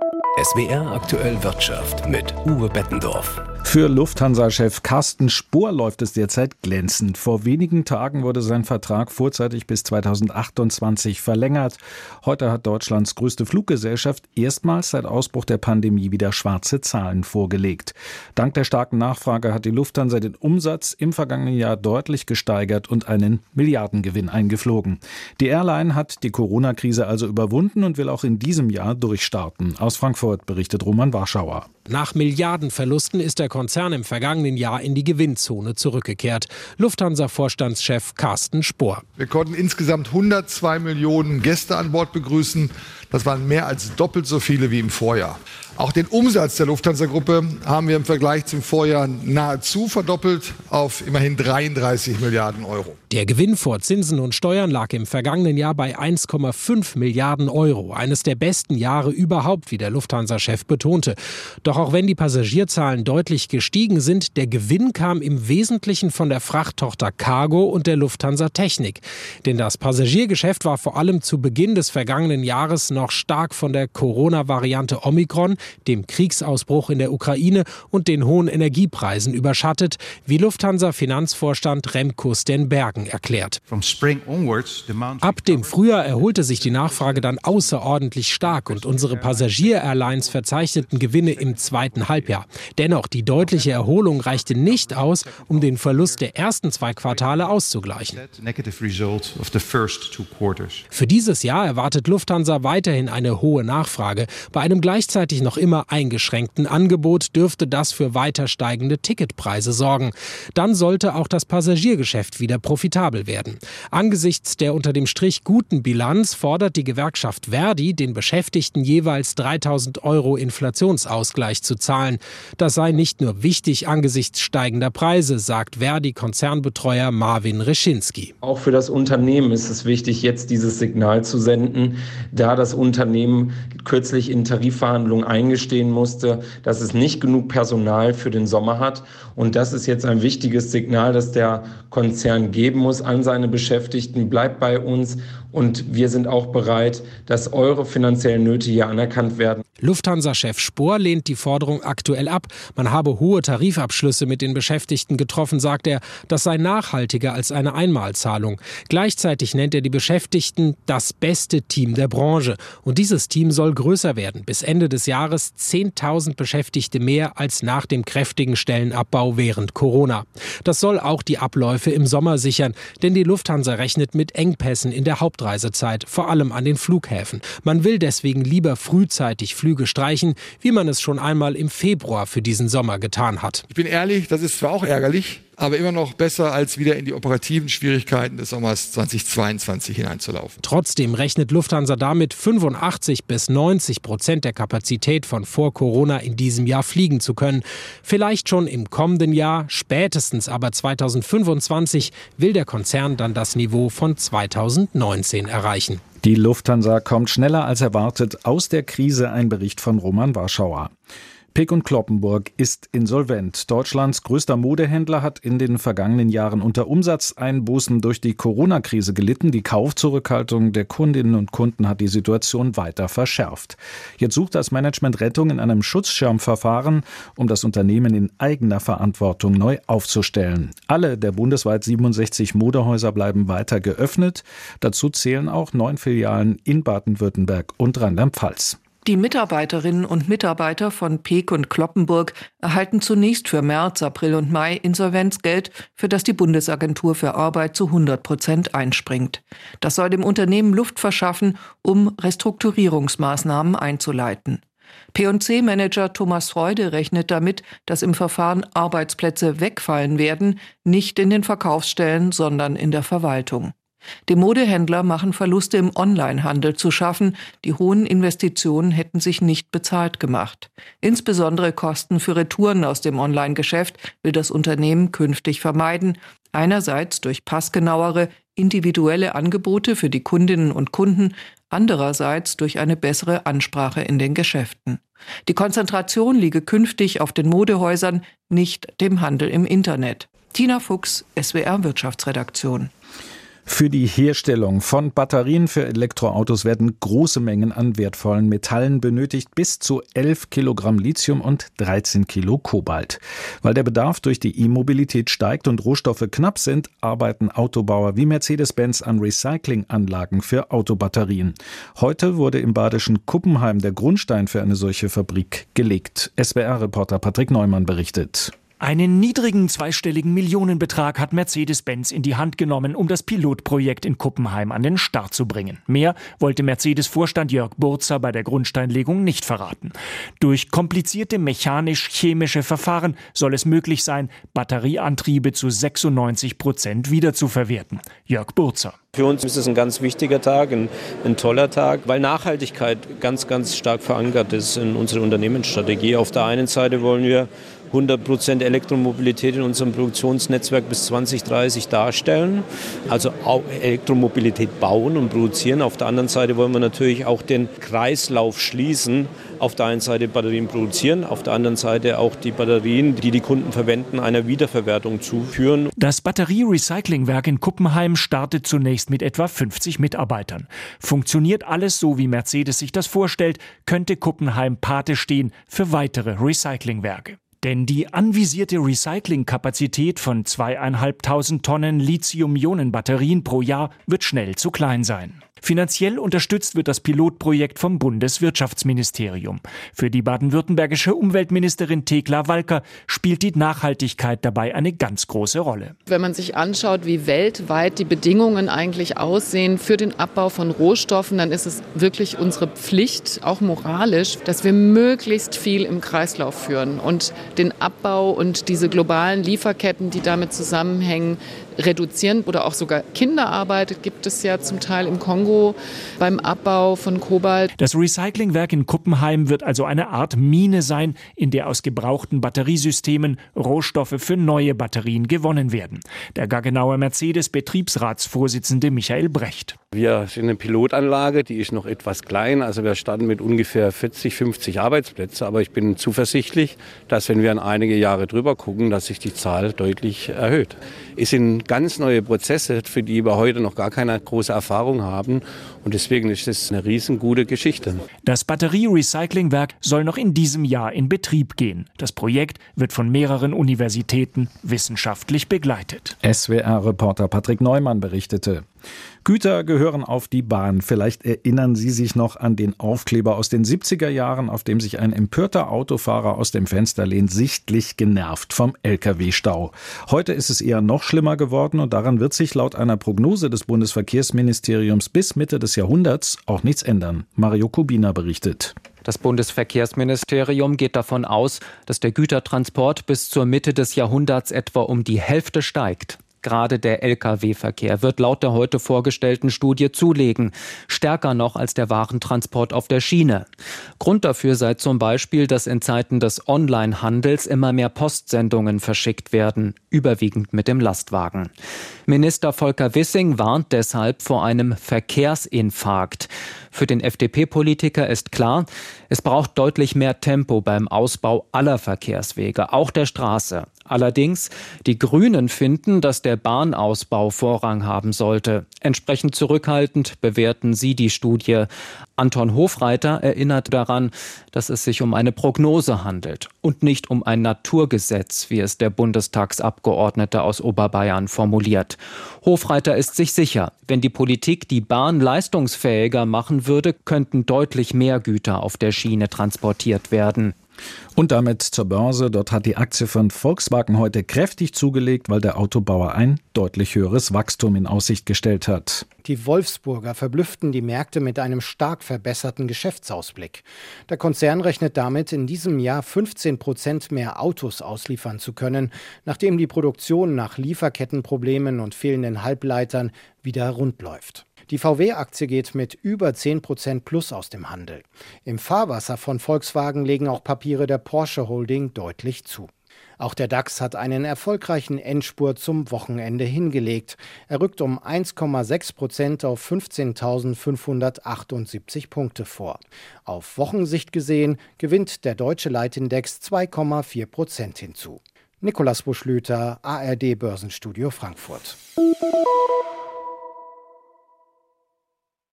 thank you SWR aktuell Wirtschaft mit Uwe Bettendorf. Für Lufthansa-Chef Carsten Spohr läuft es derzeit glänzend. Vor wenigen Tagen wurde sein Vertrag vorzeitig bis 2028 verlängert. Heute hat Deutschlands größte Fluggesellschaft erstmals seit Ausbruch der Pandemie wieder schwarze Zahlen vorgelegt. Dank der starken Nachfrage hat die Lufthansa den Umsatz im vergangenen Jahr deutlich gesteigert und einen Milliardengewinn eingeflogen. Die Airline hat die Corona-Krise also überwunden und will auch in diesem Jahr durchstarten. Aus Frankfurt berichtet Roman Warschauer. Nach Milliardenverlusten ist der Konzern im vergangenen Jahr in die Gewinnzone zurückgekehrt. Lufthansa-Vorstandschef Carsten Spohr. Wir konnten insgesamt 102 Millionen Gäste an Bord begrüßen. Das waren mehr als doppelt so viele wie im Vorjahr. Auch den Umsatz der Lufthansa-Gruppe haben wir im Vergleich zum Vorjahr nahezu verdoppelt auf immerhin 33 Milliarden Euro. Der Gewinn vor Zinsen und Steuern lag im vergangenen Jahr bei 1,5 Milliarden Euro. Eines der besten Jahre überhaupt, wie der Lufthansa-Chef betonte. Doch auch wenn die Passagierzahlen deutlich gestiegen sind, der Gewinn kam im Wesentlichen von der Frachttochter Cargo und der Lufthansa Technik. Denn das Passagiergeschäft war vor allem zu Beginn des vergangenen Jahres noch stark von der Corona-Variante Omikron, dem Kriegsausbruch in der Ukraine und den hohen Energiepreisen überschattet, wie Lufthansa-Finanzvorstand Remco Stenbergen erklärt. Ab dem Frühjahr erholte sich die Nachfrage dann außerordentlich stark und unsere Passagier-Airlines verzeichneten Gewinne im zweiten Halbjahr. Dennoch, die deutliche Erholung reichte nicht aus, um den Verlust der ersten zwei Quartale auszugleichen. Für dieses Jahr erwartet Lufthansa weiterhin eine hohe Nachfrage. Bei einem gleichzeitig noch immer eingeschränkten Angebot dürfte das für weiter steigende Ticketpreise sorgen. Dann sollte auch das Passagiergeschäft wieder profitabel werden. Angesichts der unter dem Strich guten Bilanz fordert die Gewerkschaft Verdi den Beschäftigten jeweils 3000 Euro Inflationsausgleich zu zahlen. Das sei nicht nur wichtig angesichts steigender Preise, sagt Verdi-Konzernbetreuer Marvin Reschinski. Auch für das Unternehmen ist es wichtig, jetzt dieses Signal zu senden, da das Unternehmen kürzlich in Tarifverhandlungen eingestehen musste, dass es nicht genug Personal für den Sommer hat. Und das ist jetzt ein wichtiges Signal, das der Konzern geben muss an seine Beschäftigten. Bleibt bei uns und wir sind auch bereit, dass eure finanziellen Nöte hier anerkannt werden. Lufthansa-Chef Spohr lehnt die Forderung aktuell ab. Man habe hohe Tarifabschlüsse mit den Beschäftigten getroffen, sagt er. Das sei nachhaltiger als eine Einmalzahlung. Gleichzeitig nennt er die Beschäftigten das beste Team der Branche. Und dieses Team soll größer werden. Bis Ende des Jahres 10.000 Beschäftigte mehr als nach dem kräftigen Stellenabbau während Corona. Das soll auch die Abläufe im Sommer sichern, denn die Lufthansa rechnet mit Engpässen in der Hauptreisezeit, vor allem an den Flughäfen. Man will deswegen lieber frühzeitig Flüge streichen, wie man es schon einmal im Februar für diesen Sommer getan hat. Ich bin ehrlich, das ist zwar auch ärgerlich, aber immer noch besser, als wieder in die operativen Schwierigkeiten des Sommers 2022 hineinzulaufen. Trotzdem rechnet Lufthansa damit, 85 bis 90 Prozent der Kapazität von vor Corona in diesem Jahr fliegen zu können. Vielleicht schon im kommenden Jahr, spätestens aber 2025 will der Konzern dann das Niveau von 2019 erreichen. Die Lufthansa kommt schneller als erwartet aus der Krise, ein Bericht von Roman Warschauer. Pick und Kloppenburg ist insolvent. Deutschlands größter Modehändler hat in den vergangenen Jahren unter Umsatzeinbußen durch die Corona-Krise gelitten. Die Kaufzurückhaltung der Kundinnen und Kunden hat die Situation weiter verschärft. Jetzt sucht das Management Rettung in einem Schutzschirmverfahren, um das Unternehmen in eigener Verantwortung neu aufzustellen. Alle der bundesweit 67 Modehäuser bleiben weiter geöffnet. Dazu zählen auch neun Filialen in Baden-Württemberg und Rheinland-Pfalz. Die Mitarbeiterinnen und Mitarbeiter von Peek und Kloppenburg erhalten zunächst für März, April und Mai Insolvenzgeld, für das die Bundesagentur für Arbeit zu 100 Prozent einspringt. Das soll dem Unternehmen Luft verschaffen, um Restrukturierungsmaßnahmen einzuleiten. P&C-Manager Thomas Freude rechnet damit, dass im Verfahren Arbeitsplätze wegfallen werden, nicht in den Verkaufsstellen, sondern in der Verwaltung. Dem Modehändler machen Verluste im Onlinehandel zu schaffen. Die hohen Investitionen hätten sich nicht bezahlt gemacht. Insbesondere Kosten für Retouren aus dem Online-Geschäft will das Unternehmen künftig vermeiden. Einerseits durch passgenauere, individuelle Angebote für die Kundinnen und Kunden, andererseits durch eine bessere Ansprache in den Geschäften. Die Konzentration liege künftig auf den Modehäusern, nicht dem Handel im Internet. Tina Fuchs, SWR Wirtschaftsredaktion. Für die Herstellung von Batterien für Elektroautos werden große Mengen an wertvollen Metallen benötigt, bis zu 11 Kilogramm Lithium und 13 Kilo Kobalt. Weil der Bedarf durch die E-Mobilität steigt und Rohstoffe knapp sind, arbeiten Autobauer wie Mercedes-Benz an Recyclinganlagen für Autobatterien. Heute wurde im badischen Kuppenheim der Grundstein für eine solche Fabrik gelegt. SWR-Reporter Patrick Neumann berichtet. Einen niedrigen zweistelligen Millionenbetrag hat Mercedes-Benz in die Hand genommen, um das Pilotprojekt in Kuppenheim an den Start zu bringen. Mehr wollte Mercedes-Vorstand Jörg Burzer bei der Grundsteinlegung nicht verraten. Durch komplizierte mechanisch-chemische Verfahren soll es möglich sein, Batterieantriebe zu 96 Prozent wiederzuverwerten. Jörg Burzer. Für uns ist es ein ganz wichtiger Tag, ein, ein, toller Tag, weil Nachhaltigkeit ganz, ganz stark verankert ist in unserer Unternehmensstrategie. Auf der einen Seite wollen wir 100% Elektromobilität in unserem Produktionsnetzwerk bis 2030 darstellen. Also auch Elektromobilität bauen und produzieren. Auf der anderen Seite wollen wir natürlich auch den Kreislauf schließen. Auf der einen Seite Batterien produzieren, auf der anderen Seite auch die Batterien, die die Kunden verwenden, einer Wiederverwertung zuführen. Das Batterie-Recyclingwerk in Kuppenheim startet zunächst mit etwa 50 Mitarbeitern. Funktioniert alles so, wie Mercedes sich das vorstellt, könnte Kuppenheim Pate stehen für weitere Recyclingwerke. Denn die anvisierte Recyclingkapazität von zweieinhalbtausend Tonnen Lithium-Ionen-Batterien pro Jahr wird schnell zu klein sein. Finanziell unterstützt wird das Pilotprojekt vom Bundeswirtschaftsministerium. Für die baden-württembergische Umweltministerin Thekla Walker spielt die Nachhaltigkeit dabei eine ganz große Rolle. Wenn man sich anschaut, wie weltweit die Bedingungen eigentlich aussehen für den Abbau von Rohstoffen, dann ist es wirklich unsere Pflicht, auch moralisch, dass wir möglichst viel im Kreislauf führen und den Abbau und diese globalen Lieferketten, die damit zusammenhängen, reduzieren oder auch sogar Kinderarbeit gibt es ja zum Teil im Kongo beim Abbau von Kobalt. Das Recyclingwerk in Kuppenheim wird also eine Art Mine sein, in der aus gebrauchten Batteriesystemen Rohstoffe für neue Batterien gewonnen werden. Der Gaggenauer Mercedes Betriebsratsvorsitzende Michael Brecht. Wir sind eine Pilotanlage, die ist noch etwas klein. Also wir starten mit ungefähr 40, 50 Arbeitsplätzen. Aber ich bin zuversichtlich, dass wenn wir an einige Jahre drüber gucken, dass sich die Zahl deutlich erhöht. Es sind ganz neue Prozesse, für die wir heute noch gar keine große Erfahrung haben. Und deswegen ist es eine riesengute Geschichte. Das Batterie-Recyclingwerk soll noch in diesem Jahr in Betrieb gehen. Das Projekt wird von mehreren Universitäten wissenschaftlich begleitet. SWR-Reporter Patrick Neumann berichtete. Güter gehören auf die Bahn. Vielleicht erinnern Sie sich noch an den Aufkleber aus den 70er Jahren, auf dem sich ein empörter Autofahrer aus dem Fenster lehnt, sichtlich genervt vom Lkw-Stau. Heute ist es eher noch schlimmer geworden und daran wird sich laut einer Prognose des Bundesverkehrsministeriums bis Mitte des Jahrhunderts auch nichts ändern. Mario Kubina berichtet. Das Bundesverkehrsministerium geht davon aus, dass der Gütertransport bis zur Mitte des Jahrhunderts etwa um die Hälfte steigt. Gerade der Lkw-Verkehr wird laut der heute vorgestellten Studie zulegen, stärker noch als der Warentransport auf der Schiene. Grund dafür sei zum Beispiel, dass in Zeiten des Onlinehandels immer mehr Postsendungen verschickt werden, überwiegend mit dem Lastwagen. Minister Volker Wissing warnt deshalb vor einem Verkehrsinfarkt. Für den FDP-Politiker ist klar, es braucht deutlich mehr Tempo beim Ausbau aller Verkehrswege, auch der Straße. Allerdings, die Grünen finden, dass der Bahnausbau Vorrang haben sollte. Entsprechend zurückhaltend bewerten sie die Studie. Anton Hofreiter erinnert daran, dass es sich um eine Prognose handelt und nicht um ein Naturgesetz, wie es der Bundestagsabgeordnete aus Oberbayern formuliert. Hofreiter ist sich sicher, wenn die Politik die Bahn leistungsfähiger machen würde, könnten deutlich mehr Güter auf der Schiene transportiert werden. Und damit zur Börse. Dort hat die Aktie von Volkswagen heute kräftig zugelegt, weil der Autobauer ein deutlich höheres Wachstum in Aussicht gestellt hat. Die Wolfsburger verblüfften die Märkte mit einem stark verbesserten Geschäftsausblick. Der Konzern rechnet damit, in diesem Jahr 15 Prozent mehr Autos ausliefern zu können, nachdem die Produktion nach Lieferkettenproblemen und fehlenden Halbleitern wieder rund läuft. Die VW-Aktie geht mit über 10 Prozent plus aus dem Handel. Im Fahrwasser von Volkswagen legen auch Papiere der Porsche Holding deutlich zu. Auch der DAX hat einen erfolgreichen Endspurt zum Wochenende hingelegt. Er rückt um 1,6 Prozent auf 15.578 Punkte vor. Auf Wochensicht gesehen gewinnt der deutsche Leitindex 2,4 Prozent hinzu. Nikolas Buschlüter, ARD Börsenstudio Frankfurt.